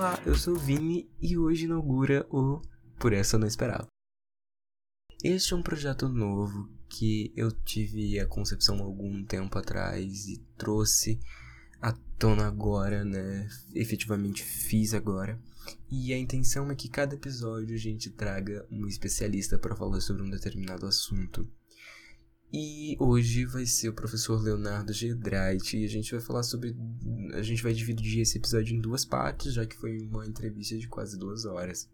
Olá, eu sou o Vini e hoje inaugura o Por Essa Eu Não Esperava. Este é um projeto novo que eu tive a concepção algum tempo atrás e trouxe à tona agora, né? Efetivamente fiz agora. E a intenção é que cada episódio a gente traga um especialista para falar sobre um determinado assunto. E hoje vai ser o professor Leonardo Gedrait e a gente vai falar sobre. A gente vai dividir esse episódio em duas partes, já que foi uma entrevista de quase duas horas.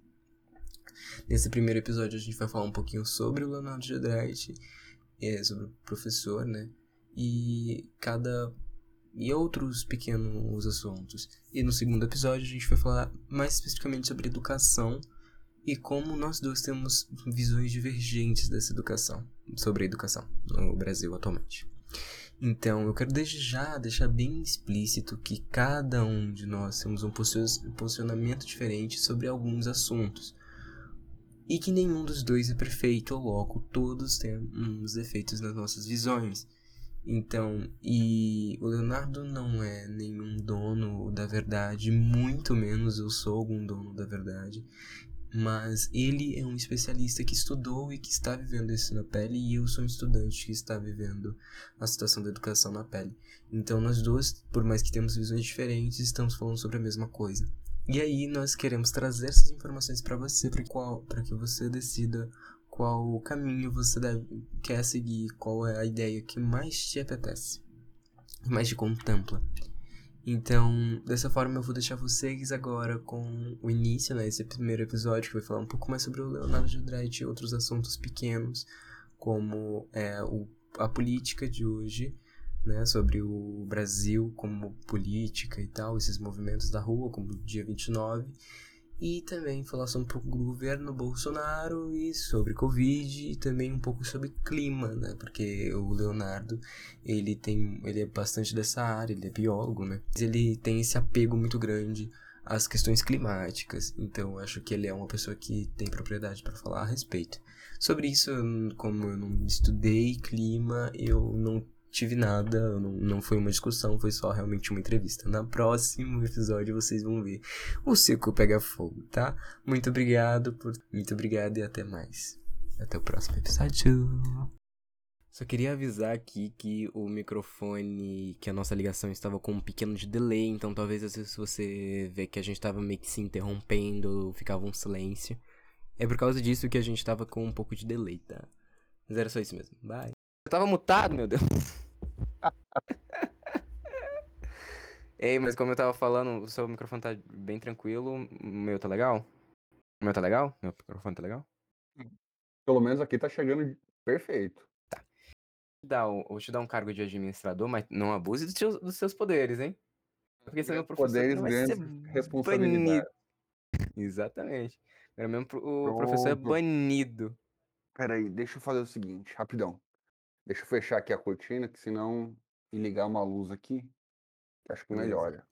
Nesse primeiro episódio a gente vai falar um pouquinho sobre o Leonardo Gedrait, é, sobre o professor, né? E cada. e outros pequenos assuntos. E no segundo episódio a gente vai falar mais especificamente sobre educação e como nós dois temos visões divergentes dessa educação, sobre educação no Brasil atualmente. Então, eu quero desde já deixar bem explícito que cada um de nós temos um posicionamento diferente sobre alguns assuntos. E que nenhum dos dois é perfeito, logo todos temos defeitos nas nossas visões. Então, e o Leonardo não é nenhum dono da verdade, muito menos eu sou algum dono da verdade mas ele é um especialista que estudou e que está vivendo isso na pele e eu sou um estudante que está vivendo a situação da educação na pele. Então nós dois, por mais que temos visões diferentes, estamos falando sobre a mesma coisa. E aí nós queremos trazer essas informações para você, para que você decida qual caminho você deve, quer seguir, qual é a ideia que mais te apetece, mais te contempla. Então, dessa forma eu vou deixar vocês agora com o início, né? Esse primeiro episódio que vai falar um pouco mais sobre o Leonardo de Andrade e outros assuntos pequenos, como é, o, a política de hoje, né? Sobre o Brasil como política e tal, esses movimentos da rua, como o dia 29 e também falar sobre um pouco do governo Bolsonaro e sobre Covid e também um pouco sobre clima, né? Porque o Leonardo, ele tem, ele é bastante dessa área, ele é biólogo, né? Ele tem esse apego muito grande às questões climáticas, então acho que ele é uma pessoa que tem propriedade para falar a respeito. Sobre isso, como eu não estudei clima, eu não tive nada, não, não foi uma discussão, foi só realmente uma entrevista. Na próximo episódio vocês vão ver o circo pega fogo, tá? Muito obrigado por, muito obrigado e até mais. Até o próximo episódio. Só queria avisar aqui que o microfone, que a nossa ligação estava com um pequeno de delay, então talvez às vezes você vê que a gente estava meio que se interrompendo, ficava um silêncio. É por causa disso que a gente estava com um pouco de delay, tá? Mas era só isso mesmo. Bye. Eu tava mutado, meu Deus. Ei, mas como eu tava falando, o seu microfone tá bem tranquilo. O meu tá legal? O meu tá legal? Meu microfone tá legal? Pelo menos aqui tá chegando perfeito. Tá. Vou te dar um cargo de administrador, mas não abuse dos seus, dos seus poderes, hein? Porque você é meu professor. Poderes, grandes responsabilidades. Exatamente. Era mesmo o professor é banido. Peraí, deixa eu fazer o seguinte, rapidão. Deixa eu fechar aqui a cortina, que senão e ligar uma luz aqui, acho que Beleza. melhora.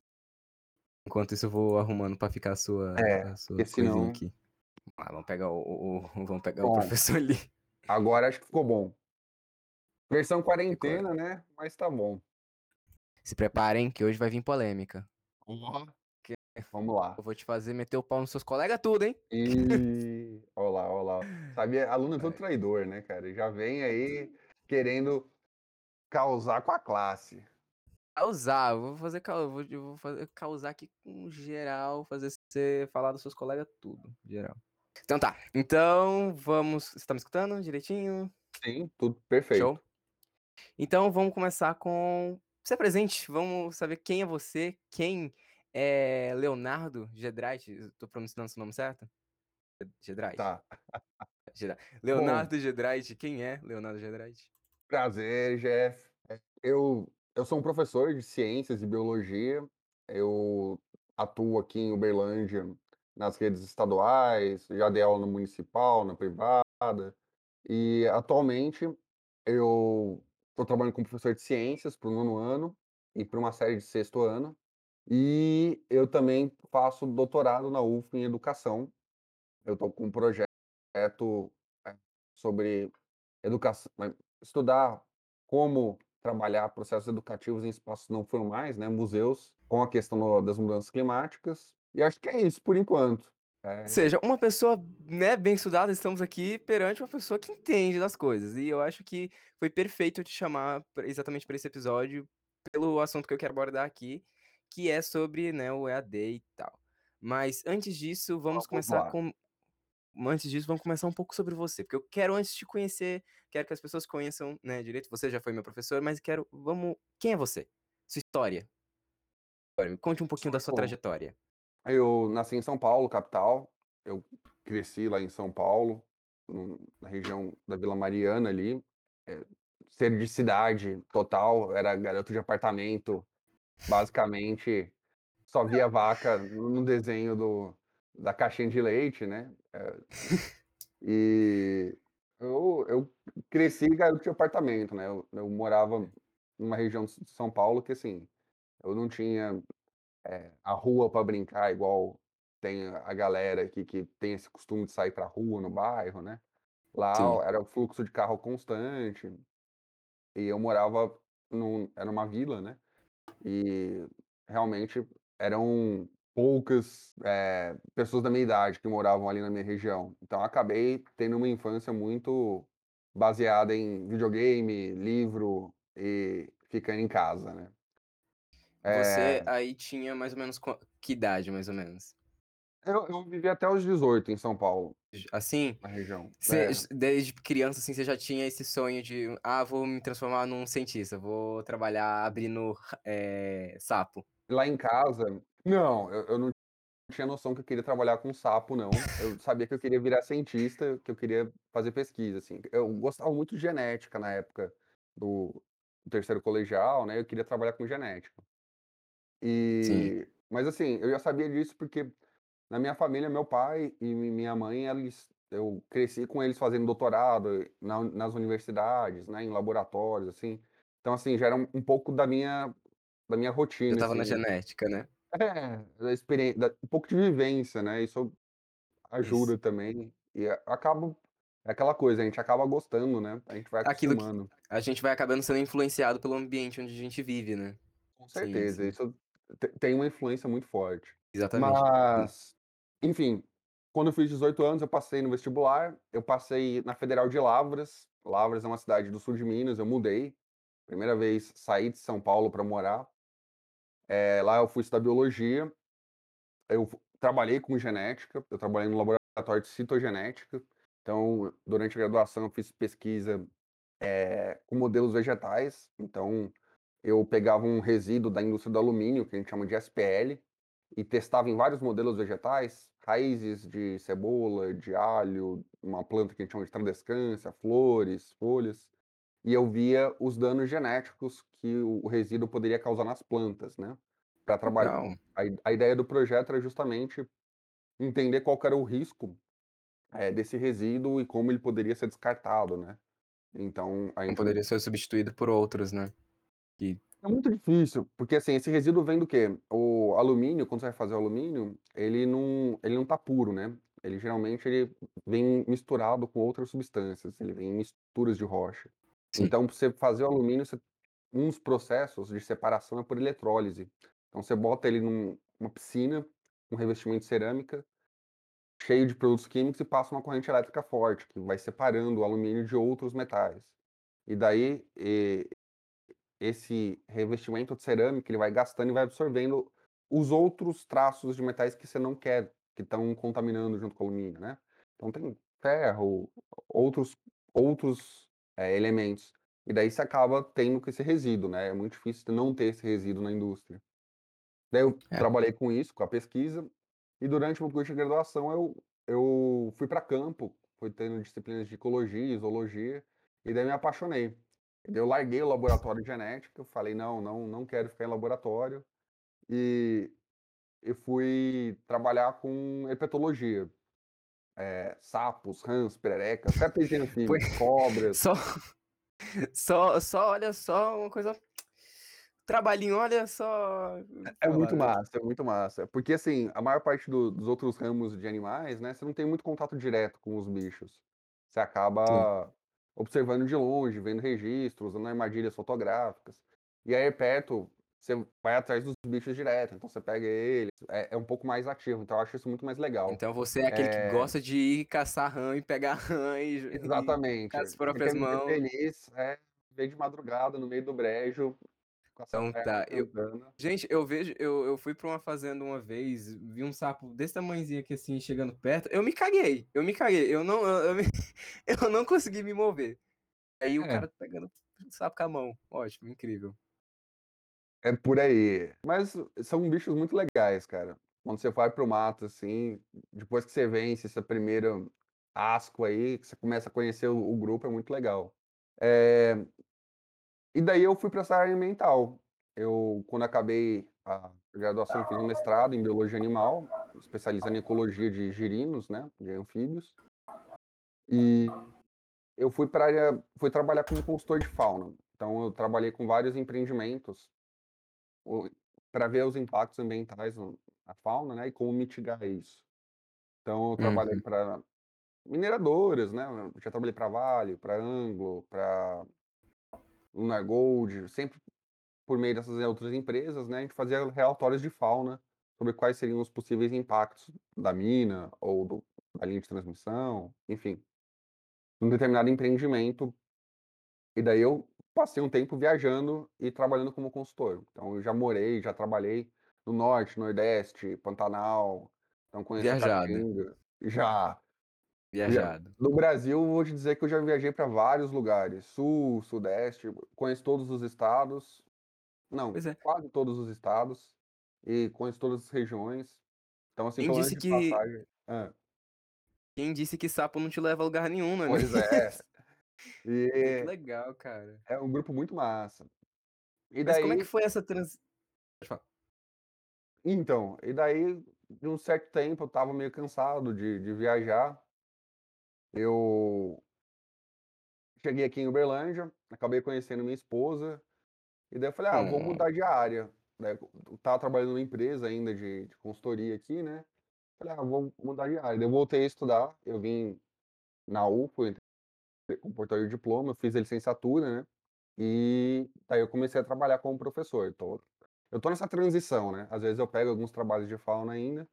Enquanto isso eu vou arrumando para ficar a sua, é, a sua coisinha senão... aqui. Ah, vamos pegar o, o, o vamos pegar bom, o professor ali. Agora acho que ficou bom. Versão quarentena, né? Mas tá bom. Se preparem que hoje vai vir polêmica. Uhum. Que... Vamos lá. Eu vou te fazer meter o pau nos seus colegas tudo, hein? E... olá, olá. Sabia, aluno é todo traidor, né, cara? Já vem aí querendo causar com a classe. Causar, vou fazer, vou, fazer causar aqui com geral, fazer você falar dos seus colegas tudo, geral. Então tá, então vamos. Você tá me escutando direitinho? Sim, tudo perfeito. Show. Então vamos começar com. Você é presente, vamos saber quem é você, quem é Leonardo Gedraite. Tô pronunciando seu nome certo? Gedraite. Tá. Leonardo Gedraite, quem é Leonardo Gedraite? Prazer, Jeff. Eu, eu sou um professor de ciências e biologia. Eu atuo aqui em Uberlândia nas redes estaduais, já dei aula no municipal, na privada. E atualmente eu estou trabalhando como professor de ciências para o nono ano e para uma série de sexto ano. E eu também faço doutorado na UF em educação. Eu estou com um projeto é, sobre educação, estudar como trabalhar processos educativos em espaços não formais, né, museus, com a questão das mudanças climáticas. E acho que é isso por enquanto. É, seja, uma pessoa, né, bem estudada, estamos aqui perante uma pessoa que entende das coisas. E eu acho que foi perfeito eu te chamar exatamente para esse episódio, pelo assunto que eu quero abordar aqui, que é sobre, né, o EAD e tal. Mas antes disso, vamos, vamos começar lá. com antes disso, vamos começar um pouco sobre você, porque eu quero antes te conhecer, quero que as pessoas conheçam, né, direito. Você já foi meu professor, mas quero, vamos, quem é você? Sua história. Conte um pouquinho da sua trajetória. Eu nasci em São Paulo, capital. Eu cresci lá em São Paulo, na região da Vila Mariana ali. É, ser de cidade total, era garoto de apartamento. Basicamente, só via vaca no desenho do, da caixinha de leite, né? É, e eu, eu cresci garoto de apartamento, né? Eu, eu morava numa região de São Paulo que, assim, eu não tinha é, a rua para brincar igual tem a galera aqui que tem esse costume de sair pra rua no bairro, né? Lá Sim. era o fluxo de carro constante. E eu morava num era uma vila, né? E realmente eram poucas, eh, pessoas da minha idade que moravam ali na minha região. Então acabei tendo uma infância muito baseada em videogame, livro e ficando em casa, né? Você É. aí tinha mais ou menos que idade, mais ou menos? Eu eu vivi até os 18 em São Paulo. Assim? Na região, Você é. desde criança, assim, você já tinha esse sonho de: "Ah, vou me transformar num cientista, vou trabalhar abrindo, eh, sapo"? Lá em casa não, eu eu não tinha noção que eu queria trabalhar com sapo não, eu sabia que eu queria virar cientista, que eu queria fazer pesquisa, assim. Eu gostava muito de genética na época do terceiro colegial, né, eu queria trabalhar com genética. Sim. E mas assim, eu já sabia disso porque na minha família, meu pai e minha mãe, eles eu cresci com eles fazendo doutorado na nas universidades, né, em laboratórios, assim. Então, assim, já era um um pouco da minha da minha rotina, estava na assim. genética, né? É, da experiên da um pouco de vivência, né, isso Isso. ajuda também. E acaba é aquela coisa, a gente acaba gostando, né, a gente vai Aquilo que acostumando. a gente vai acabando sendo influenciado pelo ambiente onde a gente vive, né? Com Sim, certeza, sim. isso te tem uma influência muito forte. Exatamente. Mas, enfim, quando eu fiz 18 anos, eu passei no vestibular, eu passei na Federal de Lavras. Lavras é uma cidade do sul de Minas, eu mudei, primeira vez saí de São Paulo pra morar. Eh, lá eu fui estudar biologia. Eu trabalhei com genética, eu trabalhei no laboratório de citogenética. Então, durante a graduação eu fiz pesquisa, eh, com modelos vegetais. Então, eu pegava um resíduo da indústria do alumínio, que a gente chama de SPL, e testava em vários modelos vegetais, raízes de cebola, de alho, uma planta que a gente chama de tradescância, flores, folhas, e eu via os danos genéticos que o resíduo poderia causar nas plantas, né, pra trabalhar a a ideia do projeto era justamente entender qual era o risco, eh, desse resíduo e como ele poderia ser descartado, né. Então Não poderia ser substituído por outros, né? É muito difícil, porque, assim, esse resíduo vem do quê? O alumínio, quando você vai fazer o alumínio, ele não ele não tá puro, né. Ele geralmente ele vem misturado com outras substâncias, ele vem em misturas de rocha. Sim. Então pra você fazer o alumínio, você uns processos de separação é por eletrólise. Então você bota ele num numa piscina, um revestimento de cerâmica, cheio de produtos químicos e passa uma corrente elétrica forte, que vai separando o alumínio de outros metais. E daí, e esse revestimento de cerâmica, ele vai gastando e vai absorvendo os outros traços de metais que você não quer, que estão contaminando junto com o alumínio, né. Então tem ferro, outros outros, eh, elementos. E daí você acaba tendo esse resíduo, né, é muito difícil não ter esse resíduo na indústria. Daí eu É. trabalhei com isso, com a pesquisa, e durante o meu curso de graduação eu eu fui pra campo, fui tendo disciplinas de ecologia zoologia, e daí me apaixonei. E daí eu larguei o laboratório de genética, eu falei: "Não, não, não quero ficar em laboratório", e e fui trabalhar com herpetologia. Eh, sapos, rãs, pererecas, répteis e Pois cobras. só só só olha só uma coisa trabalhinho, olha só, É é muito falar. massa, é muito massa. Porque, assim, a maior parte do dos outros ramos de animais, né, você não tem muito contato direto com os bichos. Você Sim. acaba observando de longe, vendo registros, usando armadilhas fotográficas. E a herpeto, você vai atrás dos bichos direto, então você pega ele, é, é um pouco mais ativo, então eu acho isso muito mais legal. Então você é aquele É. que gosta de ir caçar rã e pegar rã e, e Exatamente. com as próprias me ver mãos. feliz, é ver de madrugada no meio do brejo, Então tá, eu-. Gente, eu vejo, eu, eu fui pra uma fazenda uma vez, vi um sapo desse tamanhozinho aqui assim, chegando perto, eu me caguei, eu me caguei, eu não, eu, eu, me- eu não consegui me mover. Aí o É. cara pegando o sapo com a mão, ótimo, incrível. É por aí. Mas são bichos muito legais, cara. Quando você vai pro mato, assim, depois que você vence esse primeiro asco aí, que você começa a conhecer o, o grupo, é muito legal. É, E daí eu fui para essa área ambiental. Eu, quando acabei a graduação, fiz um mestrado em biologia animal, especializando em ecologia de girinos, né, de anfíbios. E eu fui para área, fui trabalhar como consultor de fauna. Então eu trabalhei com vários empreendimentos para ver os impactos ambientais na fauna, né, e como mitigar isso. Então eu trabalhei Uhum. para mineradoras, né, eu já trabalhei para Vale, para Anglo, para Lunar Gold, sempre por meio dessas outras empresas, né, a gente fazia relatórios de fauna sobre quais seriam os possíveis impactos da mina ou do, da linha de transmissão, enfim, um determinado empreendimento. E daí eu passei um tempo viajando e trabalhando como consultor. Então eu já morei, já trabalhei no norte, nordeste, Pantanal, então conheço a Viajado. Caatinga. Já. Viajado. No Brasil, vou te dizer que eu já viajei para vários lugares, sul, sudeste, conheço todos os estados. Não, é. quase todos os estados e conheço todas as regiões. Então, assim, Quem disse que- passagem. Hã. Quem disse que sapo não te leva a lugar nenhum, não é Pois é. E Que legal, cara. é um grupo muito massa. E Mas como é daí que foi essa trans... Pode falar. então, e daí, de um certo tempo, eu estava meio cansado de de viajar. Eu cheguei aqui em Uberlândia, acabei conhecendo minha esposa, e daí eu falei: "Ah, eu vou Hum. mudar de área". Daí eu estava trabalhando numa empresa ainda de de consultoria aqui, né. Falei: "Ah, vou mudar de área". Daí eu voltei a estudar, eu vim na UFO, entrei com portaria de diploma, eu fiz a licenciatura, né, e daí eu comecei a trabalhar como professor. Tô eu tô nessa transição, né, às vezes eu pego alguns trabalhos de fauna ainda,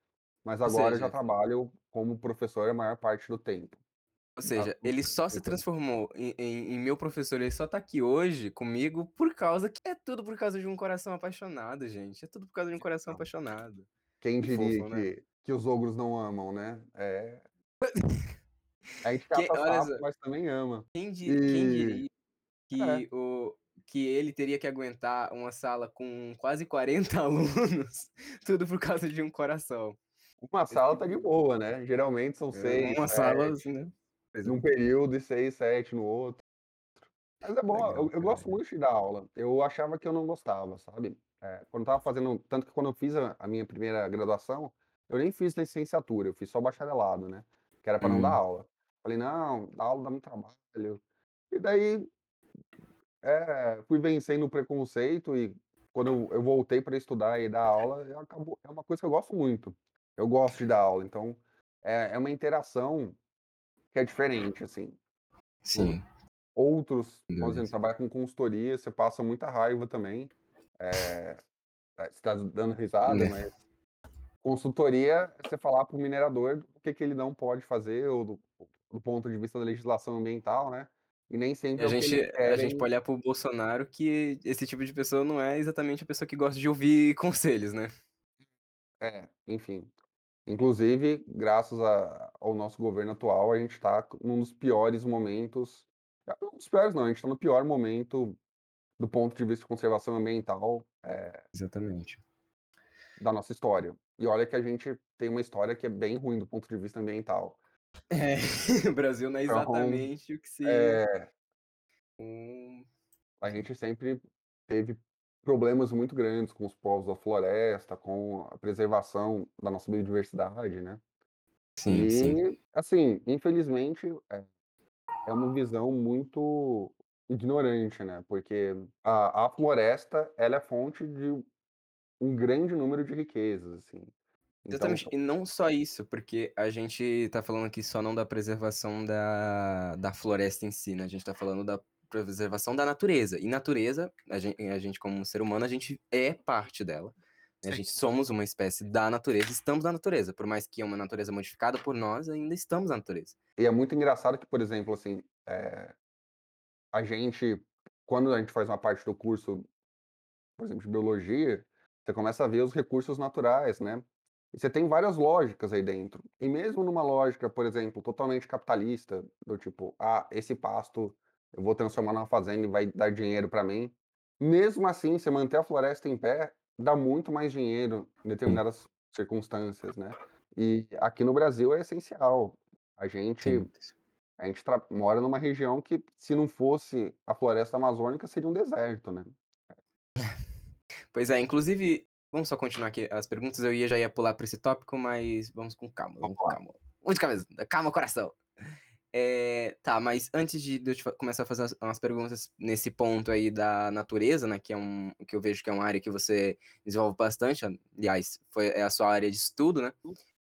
mas agora eu já seja- trabalho como professor a maior parte do tempo. Ou seja, Ah, ele só se então. transformou em, em- em meu professor, ele só tá aqui hoje comigo por causa que é tudo por causa de um coração apaixonado, gente. É tudo por causa de um coração Não. apaixonado. Quem Que diria fofo, né? que que os ogros não amam, né. É a gente Que- caça olha sapo, só. mas também ama. Quem, di- quem E diria que, o, que ele teria que aguentar uma sala com quase 40 alunos, tudo por causa de um coração. uma sala tá de boa, né, geralmente são 6, uma 7 sala, assim, né? É. num período e 6, 7 no outro. Mas é bom, Legal, eu eu gosto muito de dar aula. Eu achava que eu não gostava, sabe. Eh, quando eu estava fazendo tanto que quando eu fiz a a minha primeira graduação, eu nem fiz licenciatura, eu fiz só bacharelado, né, que era para não dar Hum. aula. Falei: "Não, dar aula dá muito trabalho". E daí, eh, fui vencendo o preconceito e quando eu eu voltei para estudar e dar aula, acabou é uma coisa que eu gosto muito. Eu gosto de dar aula, então é é uma interação que é diferente, assim. Sim. Outros, por exemplo, trabalha com consultoria, você passa muita raiva também. Eh, eh, você tá dando risada, Né. mas consultoria é você falar para o minerador o que que ele não pode fazer ou do do ponto de vista da legislação ambiental, né, e nem sempre a é o gente, eles a gente querem pode olhar pro Bolsonaro que esse tipo de pessoa não é exatamente a pessoa que gosta de ouvir conselhos, né? É, enfim. Inclusive, graças a ao nosso governo atual, a gente tá num dos piores momentos ah, um dos piores não, a gente tá no pior momento do ponto de vista de conservação ambiental, eh, Exatamente. da nossa história. E olha que a gente tem uma história que é bem ruim do ponto de vista ambiental. É, o Brasil não é Então, exatamente o que se eh, um a gente sempre teve problemas muito grandes com os povos da floresta, com a preservação da nossa biodiversidade, né. Sim, sim. E, assim, infelizmente, é é uma visão muito ignorante, né, porque a a floresta, ela é fonte de um grande número de riquezas, assim. Então Exatamente. E não só isso, porque a gente tá falando aqui só não da preservação da da floresta em si, né, a gente tá falando da preservação da natureza. E natureza, a gente, a gente como ser humano, a gente é parte dela. Né? A gente somos uma espécie da natureza, estamos na natureza. Por mais que é uma natureza modificada por nós, ainda estamos na natureza. E é muito engraçado que, por exemplo, assim, é, a gente, quando a gente faz uma parte do curso, por exemplo, de biologia, você começa a ver os recursos naturais, né? E você tem várias lógicas aí dentro. E mesmo numa lógica, por exemplo, totalmente capitalista, do tipo, ah, esse pasto eu vou transformar numa fazenda e vai dar dinheiro para mim. Mesmo assim, você manter a floresta em pé dá muito mais dinheiro em determinadas circunstâncias, né? E aqui no Brasil é essencial. A gente Sim. a gente mora numa região que, se não fosse a floresta amazônica, seria um deserto, né? Pois é, inclusive, vamos só continuar aqui as perguntas. Eu ia, já ia pular para esse tópico, mas vamos com calma, vamos com calma. Muito calma, calma, coração. É, tá, mas antes de, eu te começar a fazer umas, umas perguntas nesse ponto aí da natureza, né, que é um que eu vejo que é uma área que você desenvolve bastante, aliás, foi é a sua área de estudo, né?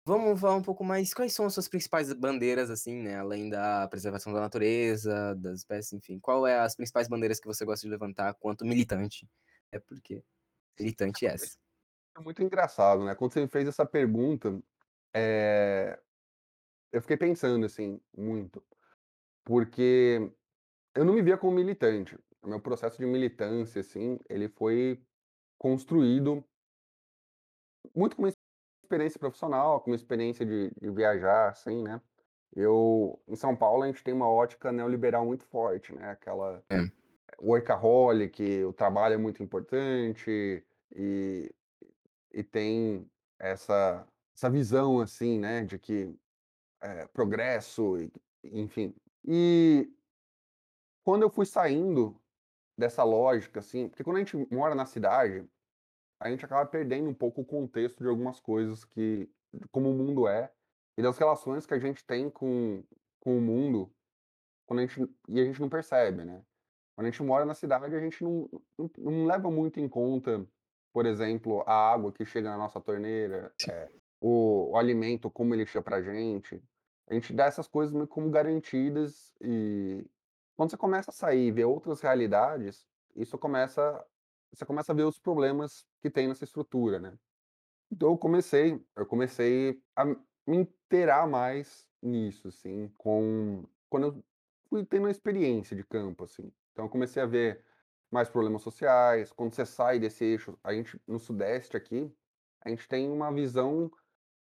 Vamos falar um pouco mais quais são as suas principais bandeiras assim, né, além da preservação da natureza, das espécies, enfim. Qual é as principais bandeiras que você gosta de levantar quanto militante? É porque militante é essa. É muito engraçado, né? Quando você me fez essa pergunta, é, eu fiquei pensando, assim, muito. Porque eu não me via como militante. O meu processo de militância, assim, ele foi construído muito com uma experiência profissional, com uma experiência de, de viajar, assim, né? Eu, em São Paulo, a gente tem uma ótica neoliberal muito forte, né? Aquela É. workaholic, o trabalho é muito importante e, e tem essa, essa visão, assim, né? De que é, progresso, enfim. E quando eu fui saindo dessa lógica, assim, porque quando a gente mora na cidade, a gente acaba perdendo um pouco o contexto de algumas coisas que, como o mundo é, e das relações que a gente tem com, com o mundo, quando a gente, e a gente não percebe, né? Quando a gente mora na cidade, a gente não, não, não leva muito em conta, por exemplo, a água que chega na nossa torneira, é, o, o alimento, como ele chega pra gente. A gente dá essas coisas meio como garantidas e quando você começa a sair e ver outras realidades, isso começa, você começa a ver os problemas que tem nessa estrutura, né? Então eu comecei, eu comecei a me inteirar mais nisso, assim, com quando eu fui tendo uma experiência de campo, assim. Então eu comecei a ver mais problemas sociais. Quando você sai desse eixo, a gente no Sudeste aqui, a gente tem uma visão,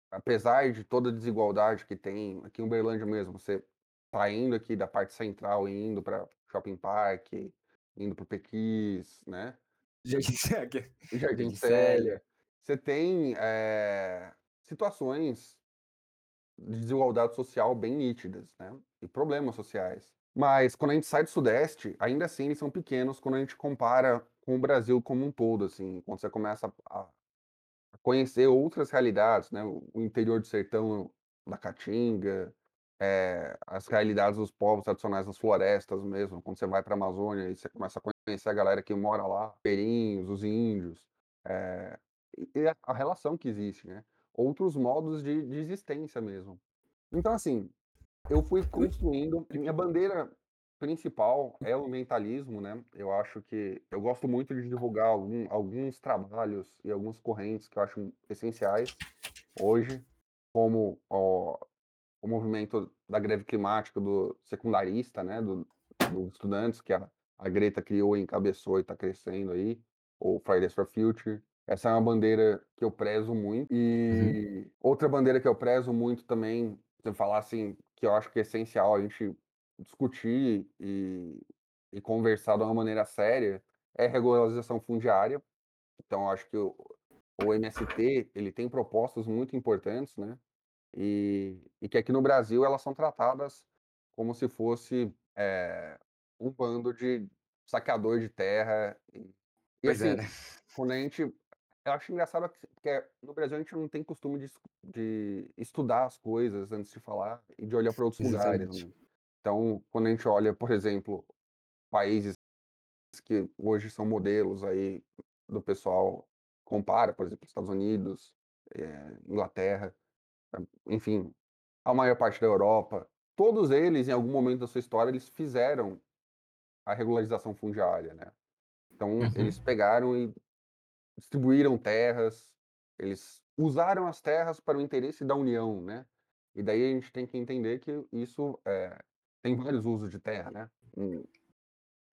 apesar de toda a desigualdade que tem aqui em Uberlândia mesmo, você saindo aqui da parte central e indo para Shopping Park, indo para Pequis, né? Jardim Célia. Jardim Célia. Você tem eh, situações de desigualdade social bem nítidas, né? E problemas sociais. Mas quando a gente sai do Sudeste, ainda assim eles são pequenos quando a gente compara com o Brasil como um todo, assim. Quando você começa a conhecer outras realidades, né? O interior do sertão da Caatinga, eh, as realidades dos povos tradicionais nas florestas mesmo, quando você vai para a Amazônia e você começa a conhecer a galera que mora lá, ribeirinhos, os índios, e e a a relação que existe, né, outros modos de de existência mesmo. Então assim, eu fui construindo minha bandeira principal é o ambientalismo, né, eu acho que eu gosto muito de divulgar algum alguns trabalhos e algumas correntes que eu acho essenciais hoje, como o o movimento da greve climática do secundarista, né, do dos estudantes que a a Greta criou encabeçou e está crescendo aí, o Fridays for Future. Essa é uma bandeira que eu prezo muito. Uhum. E outra bandeira que eu prezo muito também, se eu falar assim, que eu acho que é essencial a gente discutir e e conversar de uma maneira séria, é a regularização fundiária. Então acho que o o MST, ele tem propostas muito importantes, né, e e que aqui no Brasil elas são tratadas como se fosse, eh, um bando de saqueador de terra e Pois é, assim, né? quando a gente eu acho engraçado que é no Brasil a gente não tem costume de de estudar as coisas antes de falar e de olhar para outros lugares, Exatamente. né. Então, quando a gente olha, por exemplo, países que hoje são modelos aí do pessoal compara, por exemplo, Estados Unidos, eh, Inglaterra, enfim, a maior parte da Europa, todos eles, em algum momento da sua história, eles fizeram a regularização fundiária, né. Então Uhum. eles pegaram e distribuíram terras, eles usaram as terras para o interesse da União, né. E daí a gente tem que entender que isso, eh, tem vários usos de terra, né. Um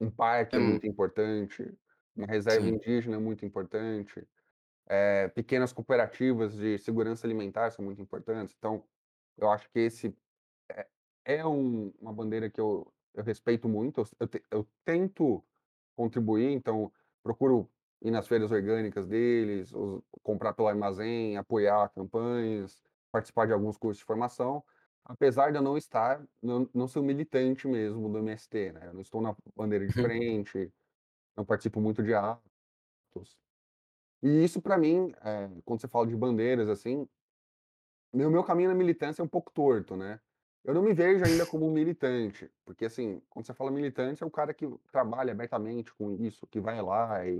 um parque é Hum. muito importante, uma reserva Sim. indígena é muito importante, eh, pequenas cooperativas de segurança alimentar são muito importantes, então, eu acho que esse é é um uma bandeira que eu eu respeito muito, eu eu te eu tento contribuir, então procuro ir nas feiras orgânicas deles, ou comprar pelo armazém, apoiar campanhas, participar de alguns cursos de formação, apesar de eu não estar não não ser um militante mesmo do MST, né, eu não estou na bandeira de frente, não participo muito de atos. E isso pra mim, eh, quando você fala de bandeiras, assim meu meu caminho na militância é um pouco torto, né. Eu não me vejo ainda como um militante, porque, assim, quando você fala militante é o cara que trabalha abertamente com isso, que vai lá e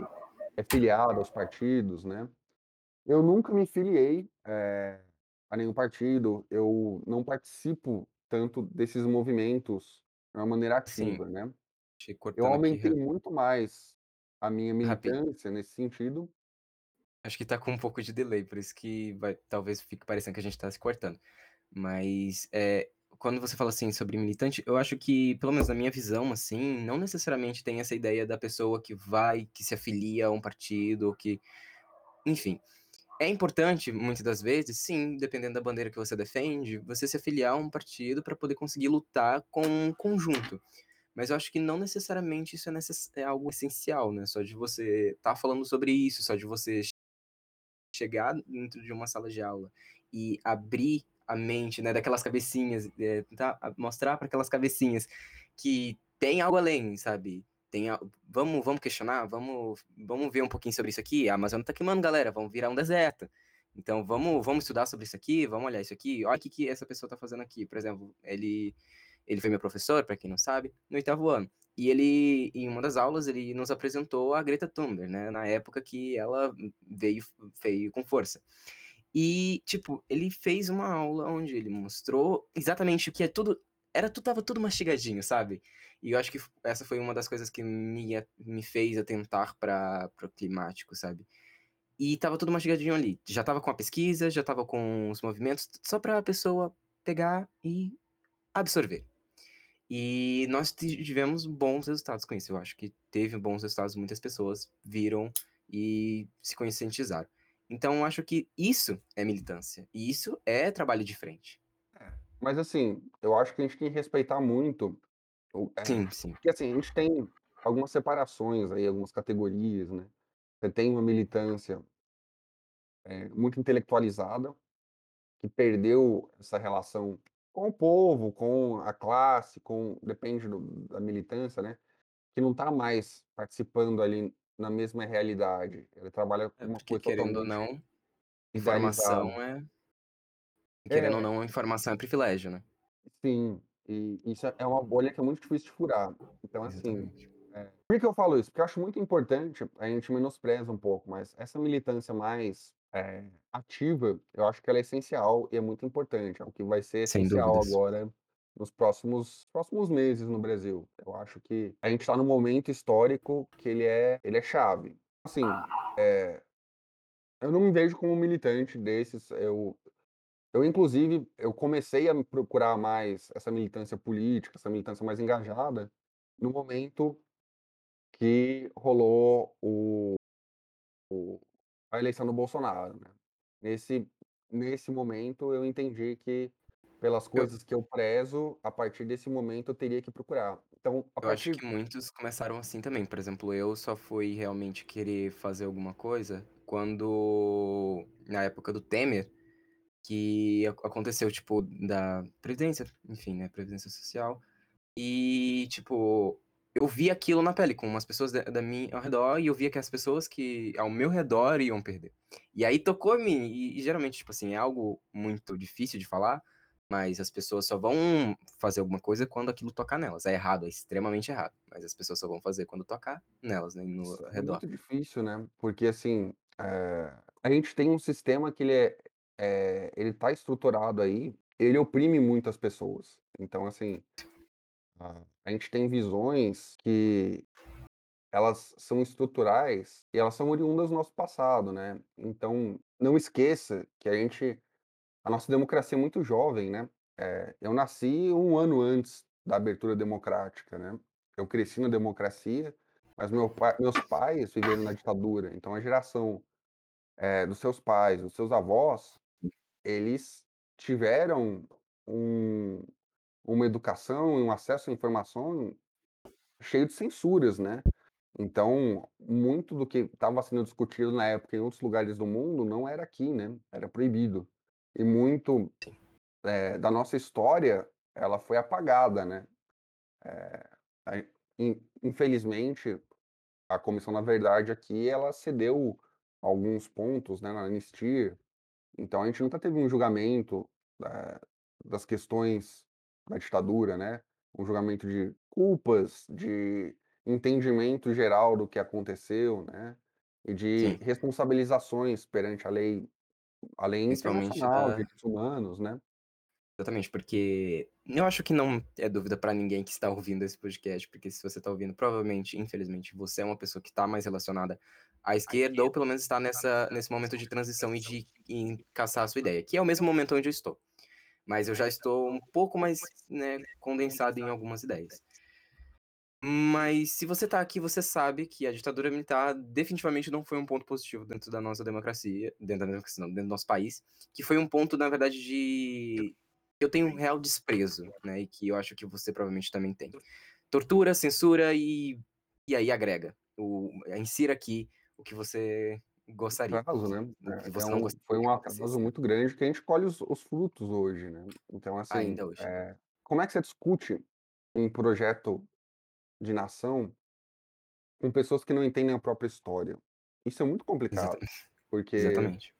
é filiado aos partidos, né. Eu nunca me filiei, eh, a nenhum partido, eu não participo tanto desses movimentos de uma maneira Sim. ativa, né. Te Eu aqui aumentei ra muito mais a minha militância nesse sentido Acho que tá com um pouco de delay, por isso que vai talvez fique parecendo que a gente tá se cortando. Mas, eh, quando você fala, assim, sobre militante, eu acho que, pelo menos na minha visão, assim, não necessariamente tem essa ideia da pessoa que vai, que se afilia a um partido, que enfim. É importante, muitas das vezes, sim, dependendo da bandeira que você defende, você se afiliar a um partido pra poder conseguir lutar com um conjunto. Mas eu acho que não necessariamente isso é necess é algo essencial, né, só de você estar falando sobre isso, só de você chegar dentro de uma sala de aula e abrir a mente, né, daquelas cabecinhas, eh, tentar mostrar pra aquelas cabecinhas que tem algo além, sabe. Tem al vamos vamos questionar, vamos vamos ver um pouquinho sobre isso aqui, a Amazônia tá queimando galera, vamos virar um deserto. Então vamos vamos estudar sobre isso aqui, vamos olhar isso aqui, olha o que que essa pessoa tá fazendo aqui. Por exemplo, ele ele foi meu professor, pra quem não sabe, no 8º ano. E ele, em uma das aulas, ele nos apresentou a Greta Thunberg, né, na época que ela veio veio com força. E, tipo, ele fez uma aula onde ele mostrou exatamente o que é tudo era tudo estava tudo mastigadinho, sabe. E eu acho que essa foi uma das coisas que me a me fez atentar para o climático, sabe. E estava tudo mastigadinho ali, já estava com a pesquisa, já estava com os movimentos, só pra pessoa pegar e absorver. E nós ti tivemos bons resultados com isso, eu acho que teve bons resultados, muitas pessoas viram e se conscientizaram. Então eu acho que isso é militância, e isso é trabalho de frente. É, mas assim, eu acho que a gente tem que respeitar muito eh, Sim, sim. porque assim, a gente tem algumas separações aí, algumas categorias, né. Você tem uma militância eh, muito intelectualizada, que perdeu essa relação com o povo, com a classe, com depende do da militância, né, que não tá mais participando ali na mesma realidade, ele trabalha com É uma coisa querendo ou não, informação idealizada. é querendo ou É. não, informação é privilégio, né. Sim, e isso é é uma bolha que é muito difícil de furar. Então assim, eh, por que eu falo isso? Porque eu acho muito importante, a gente menospreza um pouco, mas essa militância mais, eh, ativa, eu acho que ela é essencial e é muito importante, é o que vai ser essencial agora nos próximos próximos meses no Brasil. Eu acho que a gente tá num momento histórico que ele é ele é chave. Assim, eh, eu não me vejo como militante desses, eu eu inclusive, eu comecei a procurar mais essa militância política, essa militância mais engajada, no momento que rolou o o a eleição do Bolsonaro, né. Nesse nesse momento eu entendi que, pelas Eu coisas que eu prezo, a partir desse momento eu teria que procurar. Então, a eu acho partir que muitos começaram assim também, por exemplo, eu só fui realmente querer fazer alguma coisa quando na época do Temer, que ac aconteceu, tipo, da previdência, enfim, né, previdência social, e, tipo, eu vi aquilo na pele com umas pessoas da da minha ao redor e eu via que as pessoas que ao meu redor iam perder. E aí tocou em mim, e e geralmente, tipo assim, é algo muito difícil de falar, mas as pessoas só vão fazer alguma coisa quando aquilo tocar nelas. É errado, é extremamente errado, mas as pessoas só vão fazer quando tocar nelas, né, no Isso é redor. muito difícil, né, porque assim, eh, a gente tem um sistema que ele é eh, ele tá estruturado aí, ele oprime muitas pessoas. Então assim, a a gente tem visões que elas são estruturais e elas são oriundas do nosso passado, né. Então, não esqueça que a gente a nossa democracia é muito jovem, né. Eh, eu nasci 1 ano antes da abertura democrática, né. Eu cresci na democracia, mas meu pai meus pais viveram na ditadura, então a geração, eh, dos seus pais, dos seus avós, eles tiveram um uma educação e um acesso à informação cheio de censuras, né. Então, muito do que estava sendo discutido na época em outros lugares do mundo não era aqui, né, era proibido. E muito, eh, da nossa história, ela foi apagada, né. In infelizmente, a Comissão da Verdade aqui, ela cedeu alguns pontos, né, na anistia, então a gente nunca teve um julgamento, eh, das questões da ditadura, né, um julgamento de culpas, de entendimento geral do que aconteceu, né, e de Sim. responsabilizações perante a lei a lei Principalmente internacional, da direitos humanos, né. Exatamente, porque eu acho que não é dúvida pra ninguém que está ouvindo esse podcast, porque se você tá ouvindo, provavelmente, infelizmente, você é uma pessoa que tá mais relacionada à esquerda ou pelo menos está nessa nesse momento de transição e de em caçar a sua ideia, que é o mesmo momento onde eu estou. Mas eu já estou um pouco mais, né, condensado em algumas ideias. Mas se você tá aqui, você sabe que a ditadura militar definitivamente não foi um ponto positivo dentro da nossa democracia, dentro da democracia não, dentro do nosso país, que foi um ponto, na verdade, de eu tenho um real desprezo, né, e que eu acho que você provavelmente também tem. Tortura, censura e e aí agrega, o insira aqui o que você gostaria, Atraso, né. É é você um gostaria foi um atraso muito grande que a gente colhe os os frutos hoje, né. Então, assim, Ainda hoje. eh, como é que você discute um projeto de nação com pessoas que não entendem a própria história? Isso é muito complicado, Exatamente, porque exatamente.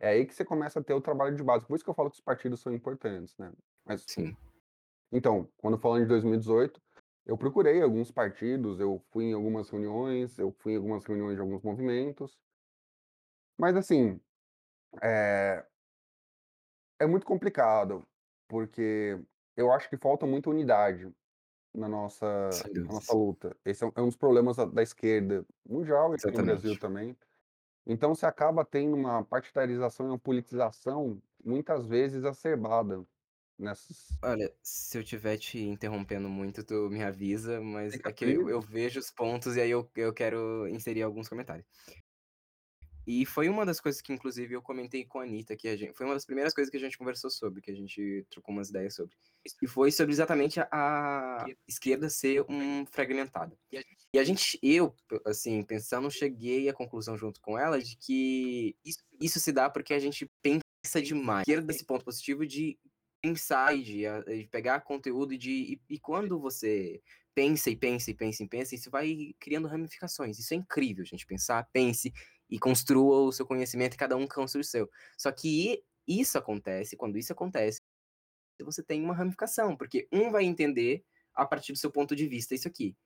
é aí que você começa a ter o trabalho de base, por isso que eu falo que os partidos são importantes, né. Mas Sim. então, quando falando de 2018, eu procurei alguns partidos, eu fui em algumas reuniões, eu fui em algumas reuniões de alguns movimentos mas assim, eh é muito complicado, porque eu acho que falta muita unidade na nossa Sem na nossa dúvidas. luta. Esse é um é um dos problemas da da esquerda mundial e aqui no Brasil Exatamente. também. Então você acaba tendo uma partidarização e uma politização, muitas vezes exacerbada nessas Olha, se eu estiver te interrompendo muito, tu me avisa, mas Fica é que eu eu vejo os pontos e aí eu eu quero inserir alguns comentários. E foi uma das coisas que inclusive eu comentei com a Anitta, que a gen foi uma das primeiras coisas que a gente conversou sobre, que a gente trocou umas ideias sobre. E foi sobre exatamente a esquerda ser um fragmentada. E a gente eu, assim, pensando, cheguei à conclusão junto com ela de que isso se dá porque a gente pensa demais. A esquerda esse ponto positivo de pensar e de a de pegar conteúdo e de e e quando você pensa, e pensa, e pensa, e pensa, isso vai criando ramificações. Isso é incrível, gente, pensar, pense e construa o seu conhecimento e cada um construa o seu. Só que isso acontece quando isso acontece, você tem uma ramificação, porque um vai entender a partir do seu ponto de vista isso aqui.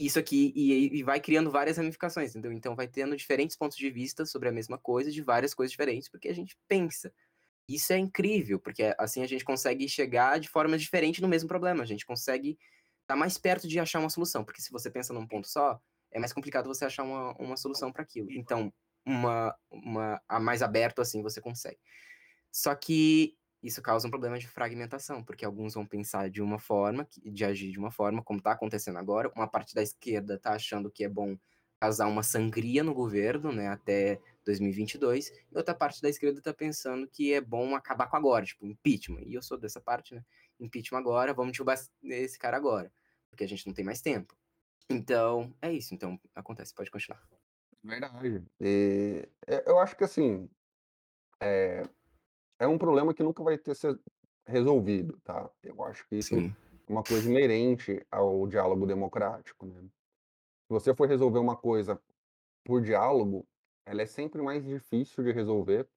Isso aqui e e vai criando várias ramificações, entendeu. Então vai tendo diferentes pontos de vista sobre a mesma coisa, de várias coisas diferentes, porque a gente pensa. Isso é incrível, porque assim a gente consegue chegar de forma diferente no mesmo problema, a gente consegue estar mais perto de achar uma solução, porque se você pensa num ponto só, é mais complicado você achar uma uma solução pra aquilo. Então, uma uma a mais aberto, assim, você consegue. Só que isso causa um problema de fragmentação, porque alguns vão pensar de uma forma, de agir de uma forma, como tá acontecendo agora, uma parte da esquerda tá achando que é bom causar uma sangria no governo, né, até 2022, e outra parte da esquerda tá pensando que é bom acabar com agora, tipo, impeachment. E eu sou dessa parte, né, impeachment agora, vamos derrubar esse cara agora, porque a gente não tem mais tempo. Então, é isso, então, acontece, pode continuar. Verdade. E, eh, eu acho que assim, eh, é um problema que nunca vai ter ser resolvido, tá. Eu acho que isso Sim. é uma coisa inerente ao diálogo democrático, né. Se você for resolver uma coisa por diálogo, ela é sempre mais difícil de resolver,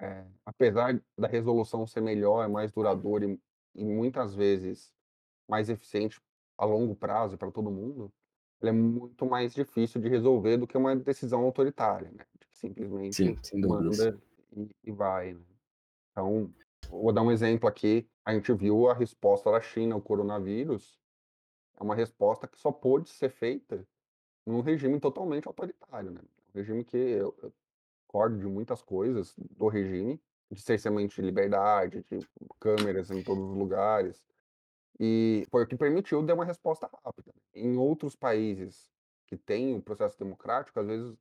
eh, apesar da resolução ser melhor, é mais duradoura e e muitas vezes mais eficiente a longo prazo pra todo mundo, é muito mais difícil de resolver do que uma decisão autoritária, né, que Sim, simplesmente sem dúvidas. manda e e vai, né. Então, vou dar um exemplo aqui, a gente viu a resposta da China ao coronavírus é uma resposta que só pôde ser feita num regime totalmente autoritário, né. Um regime que eu eu discordo de muitas coisas do regime, de cerceamento de liberdade, de câmeras em todos os lugares, e foi o que permitiu dar uma resposta rápida. Em outros países que têm um processo democrático, às vezes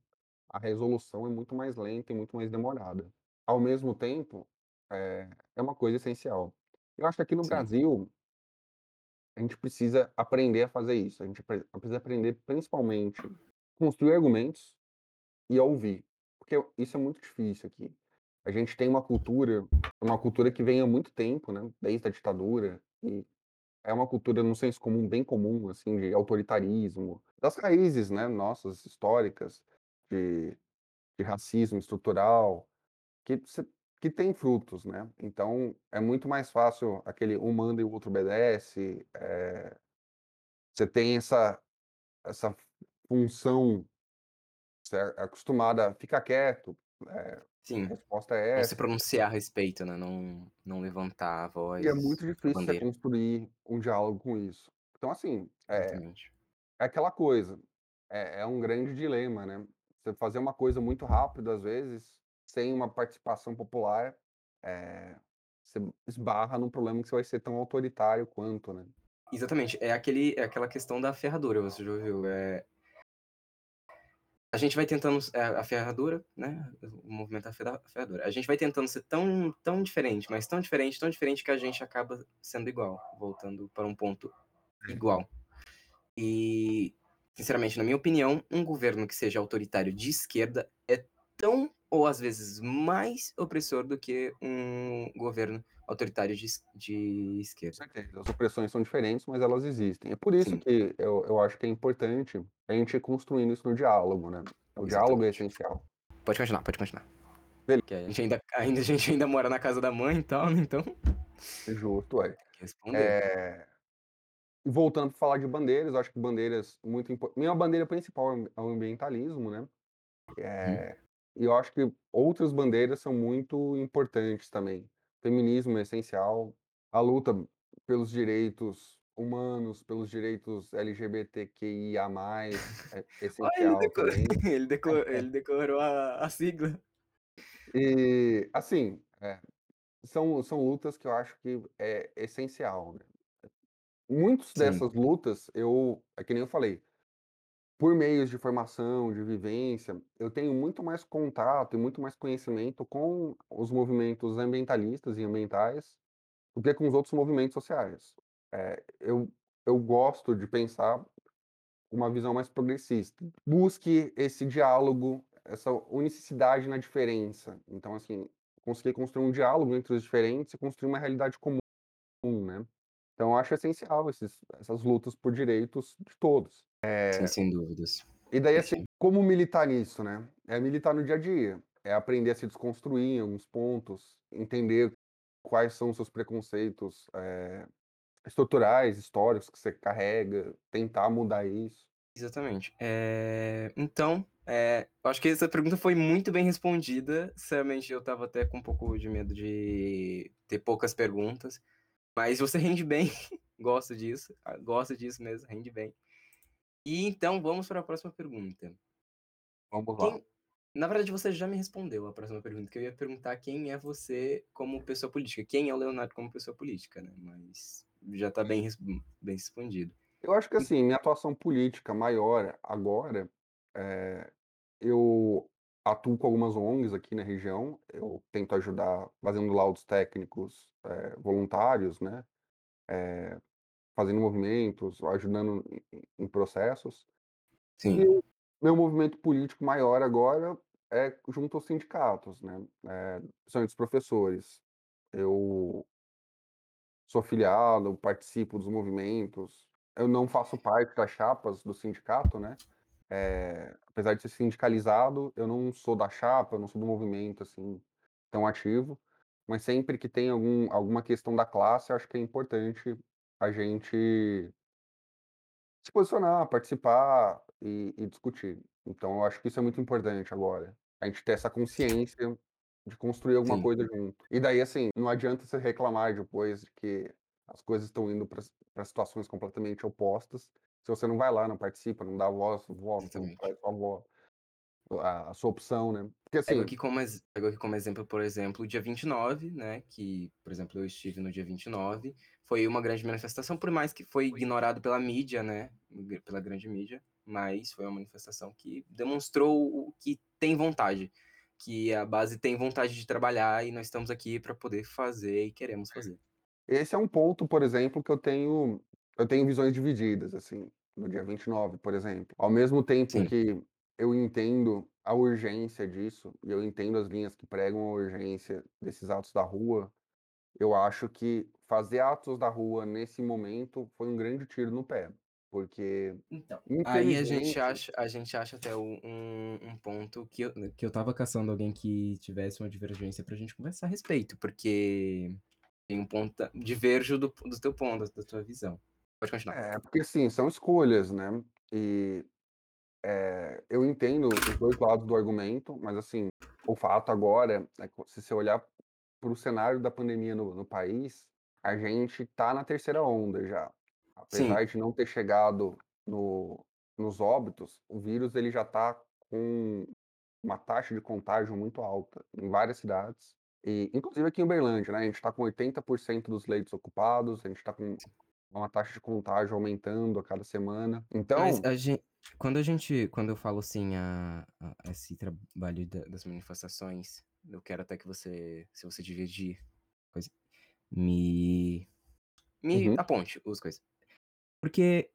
a resolução é muito mais lenta e muito mais demorada. Ao mesmo tempo, eh, é uma coisa essencial. Eu acho que aqui no Sim. Brasil a gente precisa aprender a fazer isso, a gente pre precisa aprender principalmente construir argumentos e ouvir, porque isso é muito difícil aqui. A gente tem uma cultura uma cultura que vem há muito tempo, né, desde a ditadura, e é uma cultura no senso comum, bem comum, assim, de autoritarismo, das raízes, né, nossas históricas, de de racismo estrutural, que que tem frutos, né. Então é muito mais fácil aquele um manda e o outro obedece, eh, você tem essa essa função, você é acostumada a ficar quieto, eh, a Sim, resposta é não se essa. pronunciar a respeito, né, não não levantar a E é voz, muito difícil você construir um diálogo com isso. Então, assim, é é aquela coisa, é é um grande dilema, né. Você fazer uma coisa muito rápido, às vezes, sem uma participação popular, eh, você esbarra num problema que você vai ser tão autoritário quanto, né. Exatamente, é aquele é aquela questão da ferradura, você já ouviu, eh a gente vai tentando eh, a ferradura, né, o movimento da ferra ferradura. A gente vai tentando ser tão tão diferente, mas tão diferente, tão diferente que a gente acaba sendo igual, voltando para um ponto É. igual. E, sinceramente, na minha opinião, um governo que seja autoritário de esquerda é tão ou às vezes mais opressor do que um governo autoritário de de Com esquerda. certeza, as opressões são diferentes, mas elas existem. É por isso Sim. que eu eu acho que é importante a gente ir construindo isso no diálogo, né. O diálogo é Exatamente. essencial. Pode continuar, pode continuar. Bele Que a gente ainda ainda a gente ainda mora na casa da mãe e tal, né, então Justo, é. que responder. Eh, voltando pra falar de bandeiras, eu acho que bandeiras muito impor minha bandeira principal é o é ambientalismo, né, Hum. E eu acho que outras bandeiras são muito importantes também. Feminismo é essencial, a luta pelos direitos humanos, pelos direitos LGBTQIA+, é Olha, ele essencial deco também. ele deco ele decorou a a sigla. E, assim, eh, são são lutas que eu acho que é essencial, né. Muitos Sim. dessas lutas eu é que nem eu falei, por meios de formação, de vivência, eu tenho muito mais contato e muito mais conhecimento com os movimentos ambientalistas e ambientais, do que com os outros movimentos sociais. Eh, eu eu gosto de pensar uma visão mais progressista. Busque esse diálogo, essa unicidade na diferença. Então, assim, conseguir construir um diálogo entre os diferentes e construir uma realidade comum, né. Então eu acho essencial esses essas lutas por direitos de todos. Sim, Eh sem dúvidas. e daí, Sim, assim, sim. como militar nisso, né, é militar no dia a dia, é aprender a se desconstruir em alguns pontos, entender quais são os seus preconceitos, eh, estruturais, históricos que você carrega, tentar mudar isso. Exatamente. Eh, então, eh, eu acho que essa pergunta foi muito bem respondida, sinceramente eu estava até com um pouco de medo de ter poucas perguntas, mas você rende bem, gosto disso, ah, gosto disso mesmo, rende bem. E então vamos para a próxima pergunta. Vamos lá. Quem na verdade você já me respondeu a próxima pergunta, que eu ia perguntar quem é você como pessoa política, quem é o Leonardo como pessoa política, né, mas já tá bem bem respondido. Eu acho que, assim, minha atuação política maior agora, eh, eu atuo com algumas ONGs aqui na região, eu tento ajudar fazendo laudos técnicos, eh, voluntários, né, eh, fazendo movimentos, ajudando em em processos. E Sim. o meu movimento político maior agora é junto aos sindicatos, né, eh, principalmente os professores. Eu sou filiado, participo dos movimentos, eu não faço parte das chapas do sindicato, né, eh, apesar de ser sindicalizado, eu não sou da chapa, eu não sou do movimento, assim, tão ativo, mas sempre que tem algum alguma questão da classe, eu acho que é importante a gente se posicionar, participar e e discutir. Então eu acho que isso é muito importante agora, a gente ter essa consciência de construir alguma Sim. coisa junto. E daí, assim, não adianta você reclamar depois de que as coisas estão indo para situações completamente opostas, se você não vai lá, não participa, não dá voz, voto, não faz sua voz, a, a sua opção, né? Porque Pego assim, aqui como, pego aqui como exemplo, por exemplo, o dia 29, né? Que, por exemplo, eu estive no dia 29. Foi uma grande manifestação, por mais que foi ignorado pela mídia, né? Pela grande mídia. Mas foi uma manifestação que demonstrou o que tem vontade. Que a base tem vontade de trabalhar e nós estamos aqui para poder fazer e queremos fazer. esse é um ponto, por exemplo, que eu tenho, eu tenho visões divididas, assim, no dia 29, por exemplo. Ao mesmo tempo Sim. que eu entendo a urgência disso, e eu entendo as linhas que pregam a urgência desses atos da rua, eu acho que fazer atos da rua nesse momento foi um grande tiro no pé, porque Então, aí a gente acha, a gente acha até um, um ponto que eu, que eu tava caçando alguém que tivesse uma divergência pra gente conversar a respeito, porque tem um ponto, diverjo do, do teu ponto, da tua visão. Pode continuar. é, porque assim, são escolhas, né? E é, eu entendo os dois lados do argumento, mas assim, o fato agora é que se você olhar para o cenário da pandemia no, no país, a gente está na terceira onda já. Sim, Apesar de não ter chegado no, nos óbitos, o vírus ele já está com uma taxa de contágio muito alta em várias cidades. E, inclusive aqui em Uberlândia, né? A gente está com 80% dos leitos ocupados, a gente está com uma taxa de contágio aumentando a cada semana. mas Então, a gente, quando a gente, quando eu falo assim, a, a- esse trabalho da- das manifestações, eu quero até que você, se você dividir, coisa, me, me uhum, aponte as coisas. Porque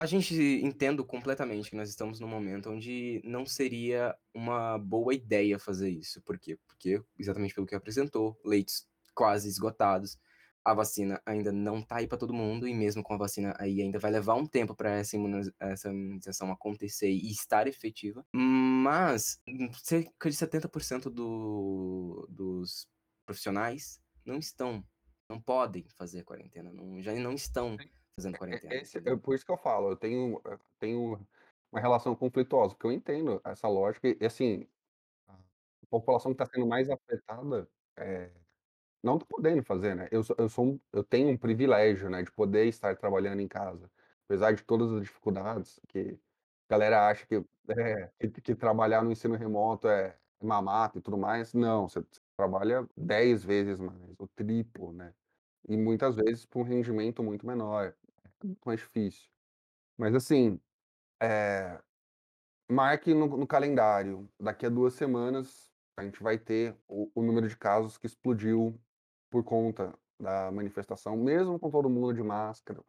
A gente entendo completamente que nós estamos num momento onde não seria uma boa ideia fazer isso. Por quê? Porque, exatamente pelo que apresentou, leitos quase esgotados, a vacina ainda não tá aí para todo mundo, e mesmo com a vacina aí ainda vai levar um tempo para essa, essa imunização acontecer e estar efetiva. Mas cerca de 70% do, dos profissionais não estão, não podem fazer quarentena, não, já não estão fazendo é- quarentena, esse, é por isso que eu falo, eu tenho, eu tenho uma relação conflituosa, porque eu entendo essa lógica e, assim, a população que está sendo mais afetada, eh, não está podendo fazer, né. Eu eu sou um eu tenho um privilégio, né, de poder estar trabalhando em casa, apesar de todas as dificuldades que a galera acha que é, que que trabalhar no ensino remoto é mamata e tudo mais, não, você você trabalha 10 vezes mais, o triplo, né, e muitas vezes com um rendimento muito menor, é muito mais difícil. Mas assim, eh, marque no no calendário, daqui a 2 semanas a gente vai ter o o número de casos que explodiu por conta da manifestação, mesmo com todo mundo de máscara,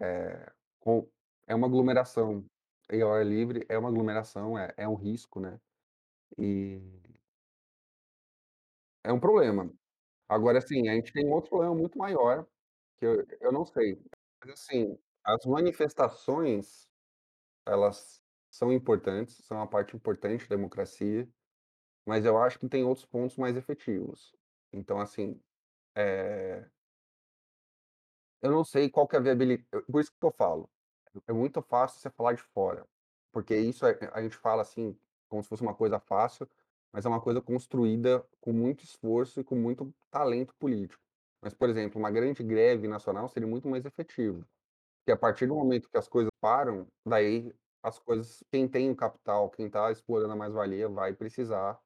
eh, com é uma aglomeração e ao ar livre, é uma aglomeração, é é um risco, né, e é um problema. Agora assim, a gente tem outro problema muito maior, que eu eu não sei, mas assim, as manifestações, elas são importantes, são uma parte importante da democracia, mas eu acho que tem outros pontos mais efetivos. Então assim, eh Eu não sei qual que é a viabili por isso que eu falo, é muito fácil você falar de fora, porque isso é a gente fala, assim, como se fosse uma coisa fácil, mas é uma coisa construída com muito esforço e com muito talento político. Mas, por exemplo, uma grande greve nacional seria muito mais efetivo, porque a partir do momento que as coisas param, daí as coisas quem tem o capital, quem está explorando a mais-valia vai precisar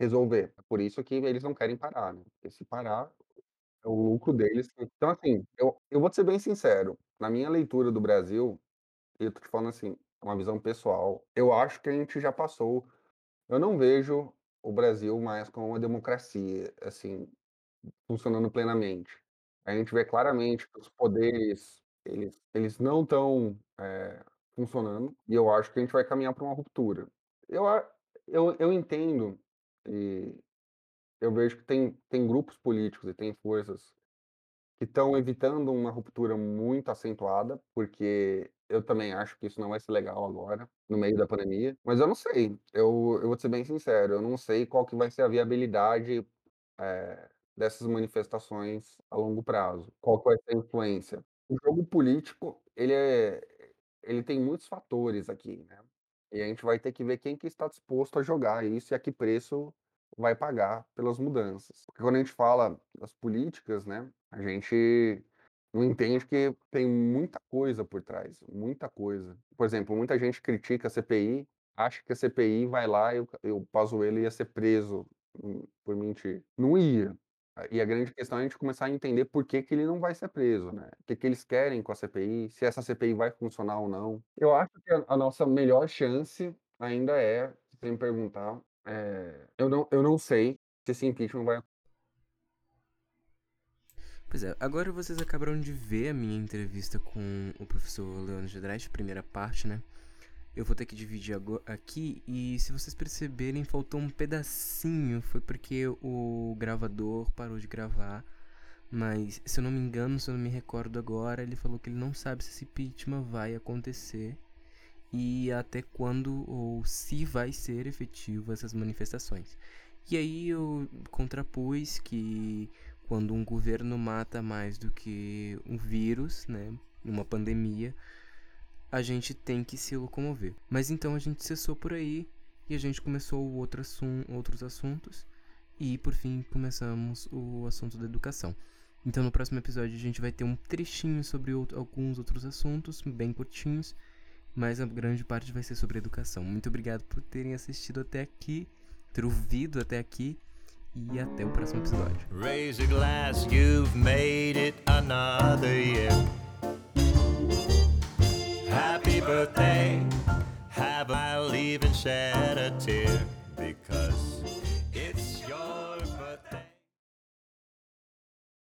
resolver. É por isso que eles não querem parar, né, porque se parar é o lucro deles. Então, assim, eu eu vou te ser bem sincero, na minha leitura do Brasil, eu tô te falando assim, é uma visão pessoal, eu acho que a gente já passou eu não vejo o Brasil mais como uma democracia, assim, funcionando plenamente. A gente vê claramente que os poderes, eles eles não estão, eh, funcionando, e eu acho que a gente vai caminhar para uma ruptura. Eu eu eu entendo, e eu vejo que tem tem grupos políticos e tem forças que estão evitando uma ruptura muito acentuada, porque eu também acho que isso não vai ser legal agora, no meio da pandemia, mas eu não sei, eu eu vou ser bem sincero, eu não sei qual que vai ser a viabilidade, eh, dessas manifestações a longo prazo, qual que vai ser a influência. O jogo político, ele é ele tem muitos fatores aqui, né, e a gente vai ter que ver quem que está disposto a jogar isso e a que preço vai pagar pelas mudanças. Porque quando a gente fala das políticas, né, a gente não entende que tem muita coisa por trás, muita coisa. Por exemplo, muita gente critica a CPI, acha que a CPI vai lá e o e o Pazuello ia ser preso, por mentir. Não ia. E a grande questão é a gente começar a entender por que que ele não vai ser preso, né. O que que eles querem com a CPI, se essa CPI vai funcionar ou não. Eu acho que a a nossa melhor chance ainda é, se você me perguntar, eh, eu não eu não sei se esse impeachment vai Pois é, agora vocês acabaram de ver a minha entrevista com o professor Leandro Andrade, primeira parte, né? Eu vou ter que dividir aqui e se vocês perceberem, faltou um pedacinho, foi porque o gravador parou de gravar. Mas se eu não me engano, se eu não me recordo agora, ele falou que ele não sabe se esse impeachment vai acontecer e até quando ou se vai ser efetivo essas manifestações. E aí eu contrapus que quando um governo mata mais do que um vírus, né, uma pandemia, a gente tem que se locomover. Mas então a gente cessou por aí e a gente começou outro assum outros assuntos e por fim começamos o assunto da educação. Então no próximo episódio a gente vai ter um trechinho sobre outro, alguns outros assuntos, bem curtinhos, mas a grande parte vai ser sobre educação. Muito obrigado por terem assistido até aqui, ter ouvido até aqui e até o próximo episódio. Raise a glass, you've made it another year. Happy birthday, have smile, even shed a tear.